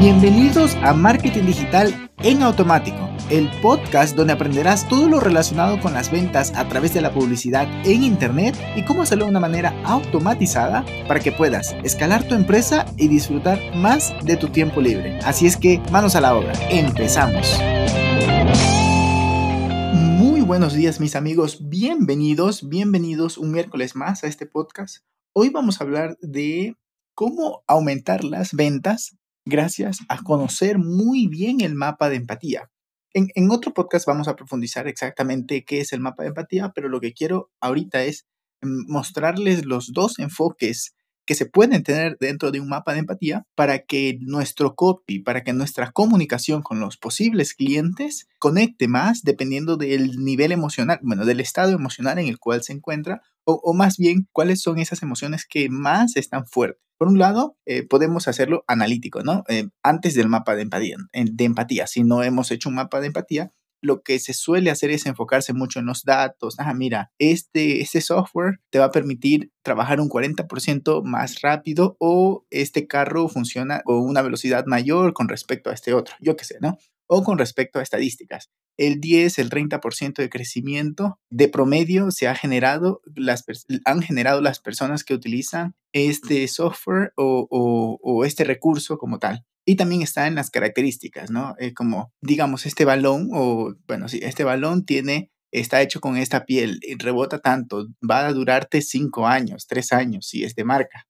Bienvenidos a Marketing Digital en Automático, el podcast donde aprenderás todo lo relacionado con las ventas a través de la publicidad en Internet y cómo hacerlo de una manera automatizada para que puedas escalar tu empresa y disfrutar más de tu tiempo libre. Así es que manos a la obra, empezamos. Muy buenos días mis amigos, bienvenidos, bienvenidos un miércoles más a este podcast. Hoy vamos a hablar de cómo aumentar las ventas gracias a conocer muy bien el mapa de empatía. En, otro podcast vamos a profundizar exactamente qué es el mapa de empatía, pero lo que quiero ahorita es mm, mostrarles los dos enfoques que se pueden tener dentro de un mapa de empatía para que nuestro copy, para que nuestra comunicación con los posibles clientes conecte más dependiendo del nivel emocional, bueno, del estado emocional en el cual se encuentra o, más bien cuáles son esas emociones que más están fuertes. Por un lado, eh, podemos hacerlo analítico, ¿no? Eh, antes del mapa de empatía, de empatía. Si no hemos hecho un mapa de empatía, lo que se suele hacer es enfocarse mucho en los datos. Ah, mira, este, este software te va a permitir trabajar un 40% más rápido o este carro funciona con una velocidad mayor con respecto a este otro, yo qué sé, ¿no? O con respecto a estadísticas el 10, el 30% de crecimiento de promedio se ha generado, las, han generado las personas que utilizan este software o, este recurso como tal. Y también está en las características, ¿no? Eh, como, digamos, este balón, o bueno, sí, este balón tiene, está hecho con esta piel, y rebota tanto, va a durarte 5 años, 3 años, si es de marca.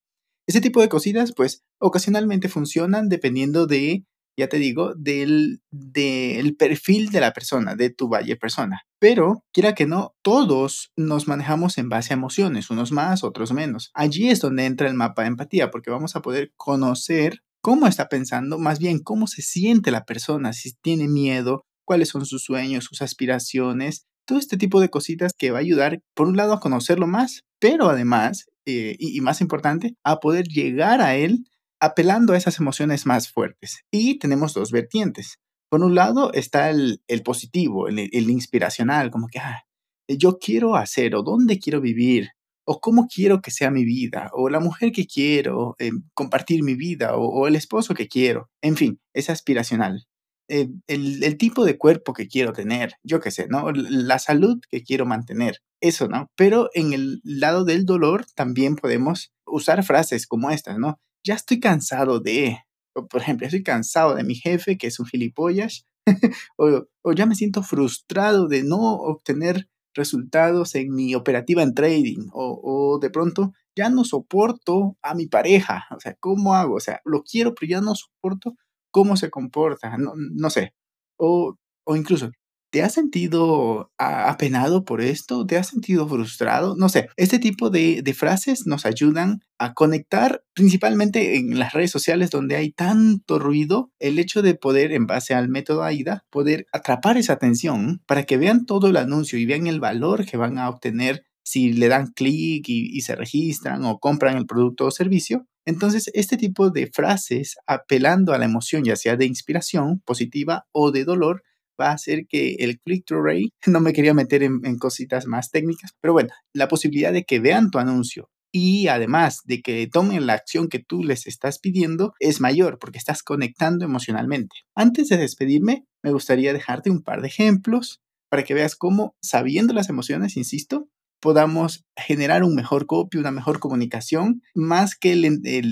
Ese tipo de cositas, pues, ocasionalmente funcionan dependiendo de ya te digo, del, del perfil de la persona, de tu valle persona. Pero, quiera que no, todos nos manejamos en base a emociones, unos más, otros menos. Allí es donde entra el mapa de empatía, porque vamos a poder conocer cómo está pensando, más bien cómo se siente la persona, si tiene miedo, cuáles son sus sueños, sus aspiraciones, todo este tipo de cositas que va a ayudar, por un lado, a conocerlo más, pero además, eh, y más importante, a poder llegar a él apelando a esas emociones más fuertes. Y tenemos dos vertientes. Por un lado está el, positivo, el, inspiracional, como que, ah, yo quiero hacer o dónde quiero vivir o cómo quiero que sea mi vida, o la mujer que quiero eh, compartir mi vida, o, el esposo que quiero. En fin, es aspiracional. Eh, el, el, tipo de cuerpo que quiero tener, yo qué sé, ¿no? La salud que quiero mantener, eso, ¿no? Pero en el lado del dolor también podemos usar frases como estas, ¿no? Ya estoy cansado de, por ejemplo, estoy cansado de mi jefe que es un gilipollas, o, o, ya me siento frustrado de no obtener resultados en mi operativa en trading, o, o, de pronto ya no soporto a mi pareja, o sea, ¿cómo hago? O sea, lo quiero, pero ya no soporto cómo se comporta, no, no sé, o, o incluso ¿Te has sentido apenado por esto? ¿Te has sentido frustrado? No sé, este tipo de, frases nos ayudan a conectar principalmente en las redes sociales donde hay tanto ruido, el hecho de poder, en base al método AIDA, poder atrapar esa atención para que vean todo el anuncio y vean el valor que van a obtener si le dan clic y, se registran o compran el producto o servicio. Entonces, este tipo de frases apelando a la emoción, ya sea de inspiración positiva o de dolor, va a hacer que el click-through rate, no me quería meter en, cositas más técnicas, pero bueno, la posibilidad de que vean tu anuncio y además de que tomen la acción que tú les estás pidiendo es mayor porque estás conectando emocionalmente. Antes de despedirme, me gustaría dejarte un par de ejemplos para que veas cómo, sabiendo las emociones, insisto, podamos generar un mejor copy, una mejor comunicación, más que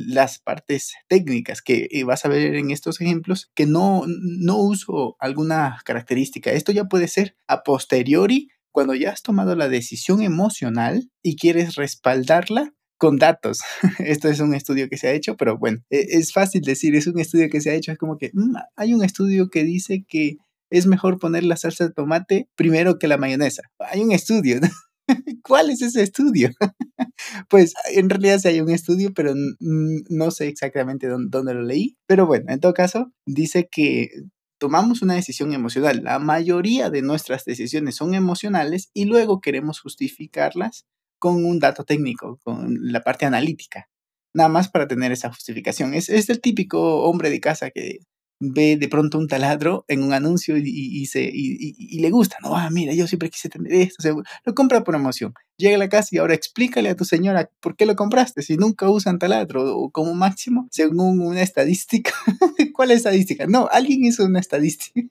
las partes técnicas que eh, vas a ver en estos ejemplos, que no, no uso alguna característica. Esto ya puede ser a posteriori, cuando ya has tomado la decisión emocional y quieres respaldarla con datos. Esto es un estudio que se ha hecho, pero bueno, e, es fácil decir, es un estudio que se ha hecho, es como que mm, hay un estudio que dice que es mejor poner la salsa de tomate primero que la mayonesa. Hay un estudio. ¿Cuál es ese estudio? pues en realidad hay un estudio, pero no sé exactamente dónde, lo leí. Pero bueno, en todo caso, dice que tomamos una decisión emocional. La mayoría de nuestras decisiones son emocionales y luego queremos justificarlas con un dato técnico, con la parte analítica. Nada más para tener esa justificación. Es, es el típico hombre de casa que ve de pronto un taladro en un anuncio y, se, y, le gusta, no, ah, mira, yo siempre quise tener esto, lo compra por emoción. Llega a la casa y ahora explícale a tu señora por qué lo compraste, si nunca usan taladro o como máximo, según una estadística, ¿cuál estadística? No, alguien hizo una estadística.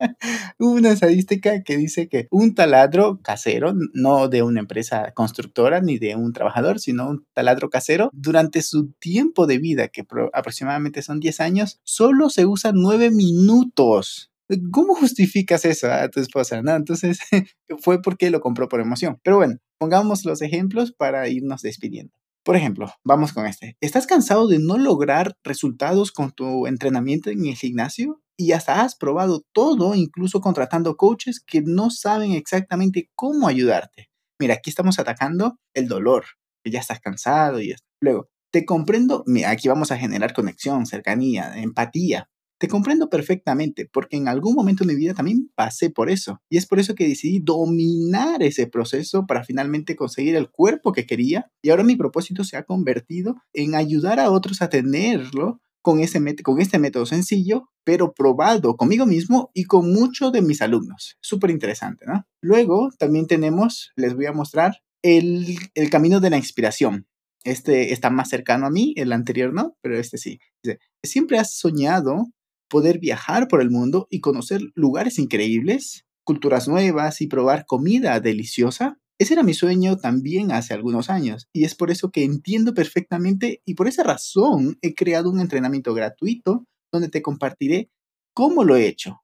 una estadística que dice que un taladro casero, no de una empresa constructora ni de un trabajador, sino un taladro casero, durante su tiempo de vida, que aproximadamente son 10 años, solo se usa 9 minutos. ¿Cómo justificas eso a tu esposa? ¿no? Entonces fue porque lo compró por emoción. Pero bueno, pongamos los ejemplos para irnos despidiendo. Por ejemplo, vamos con este. ¿Estás cansado de no lograr resultados con tu entrenamiento en el gimnasio? Y hasta has probado todo, incluso contratando coaches que no saben exactamente cómo ayudarte. Mira, aquí estamos atacando el dolor, ya estás cansado y luego te comprendo, aquí vamos a generar conexión, cercanía, empatía. Te comprendo perfectamente porque en algún momento de mi vida también pasé por eso. Y es por eso que decidí dominar ese proceso para finalmente conseguir el cuerpo que quería. Y ahora mi propósito se ha convertido en ayudar a otros a tenerlo con, ese con este método sencillo, pero probado conmigo mismo y con muchos de mis alumnos. Súper interesante, ¿no? Luego también tenemos, les voy a mostrar el, el camino de la inspiración. Este está más cercano a mí, el anterior no, pero este sí. Siempre has soñado poder viajar por el mundo y conocer lugares increíbles, culturas nuevas y probar comida deliciosa. Ese era mi sueño también hace algunos años y es por eso que entiendo perfectamente y por esa razón he creado un entrenamiento gratuito donde te compartiré cómo lo he hecho.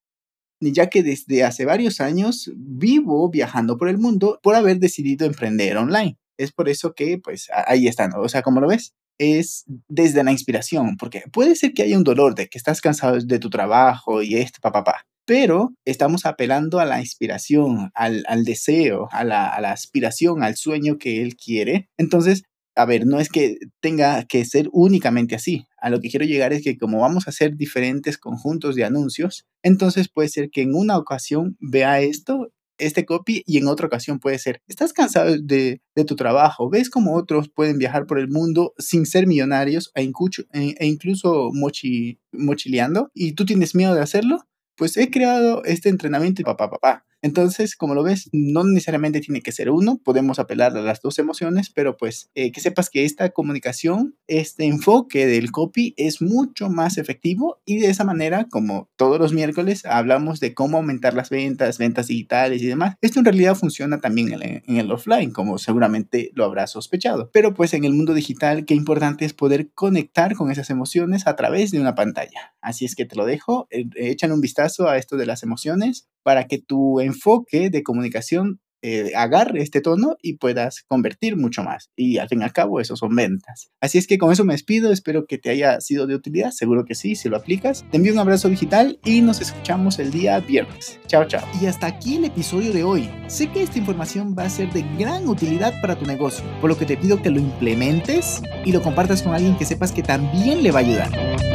Ya que desde hace varios años vivo viajando por el mundo por haber decidido emprender online. Es por eso que, pues, ahí están. O sea, como lo ves, es desde la inspiración, porque puede ser que haya un dolor de que estás cansado de tu trabajo y esto, papá, papá. Pero estamos apelando a la inspiración, al, deseo, a la, a la aspiración, al sueño que él quiere. Entonces, a ver, no es que tenga que ser únicamente así. A lo que quiero llegar es que como vamos a hacer diferentes conjuntos de anuncios, entonces puede ser que en una ocasión vea esto este copy y en otra ocasión puede ser, estás cansado de, tu trabajo, ves cómo otros pueden viajar por el mundo sin ser millonarios e, e, e incluso mochileando y tú tienes miedo de hacerlo, pues he creado este entrenamiento y papá, papá. Entonces, como lo ves, no necesariamente tiene que ser uno, podemos apelar a las dos emociones, pero pues eh, que sepas que esta comunicación, este enfoque del copy es mucho más efectivo y de esa manera, como todos los miércoles, hablamos de cómo aumentar las ventas, ventas digitales y demás. Esto en realidad funciona también en, el offline, como seguramente lo habrás sospechado. Pero pues en el mundo digital, qué importante es poder conectar con esas emociones a través de una pantalla. Así es que te lo dejo, eh, échale un vistazo a esto de las emociones para que tu enfoque de comunicación eh, agarre este tono y puedas convertir mucho más. Y al fin y al cabo, eso son ventas. Así es que con eso me despido. Espero que te haya sido de utilidad. Seguro que sí, si lo aplicas. Te envío un abrazo digital y nos escuchamos el día viernes. Chao, chao. Y hasta aquí el episodio de hoy. Sé que esta información va a ser de gran utilidad para tu negocio, por lo que te pido que lo implementes y lo compartas con alguien que sepas que también le va a ayudar.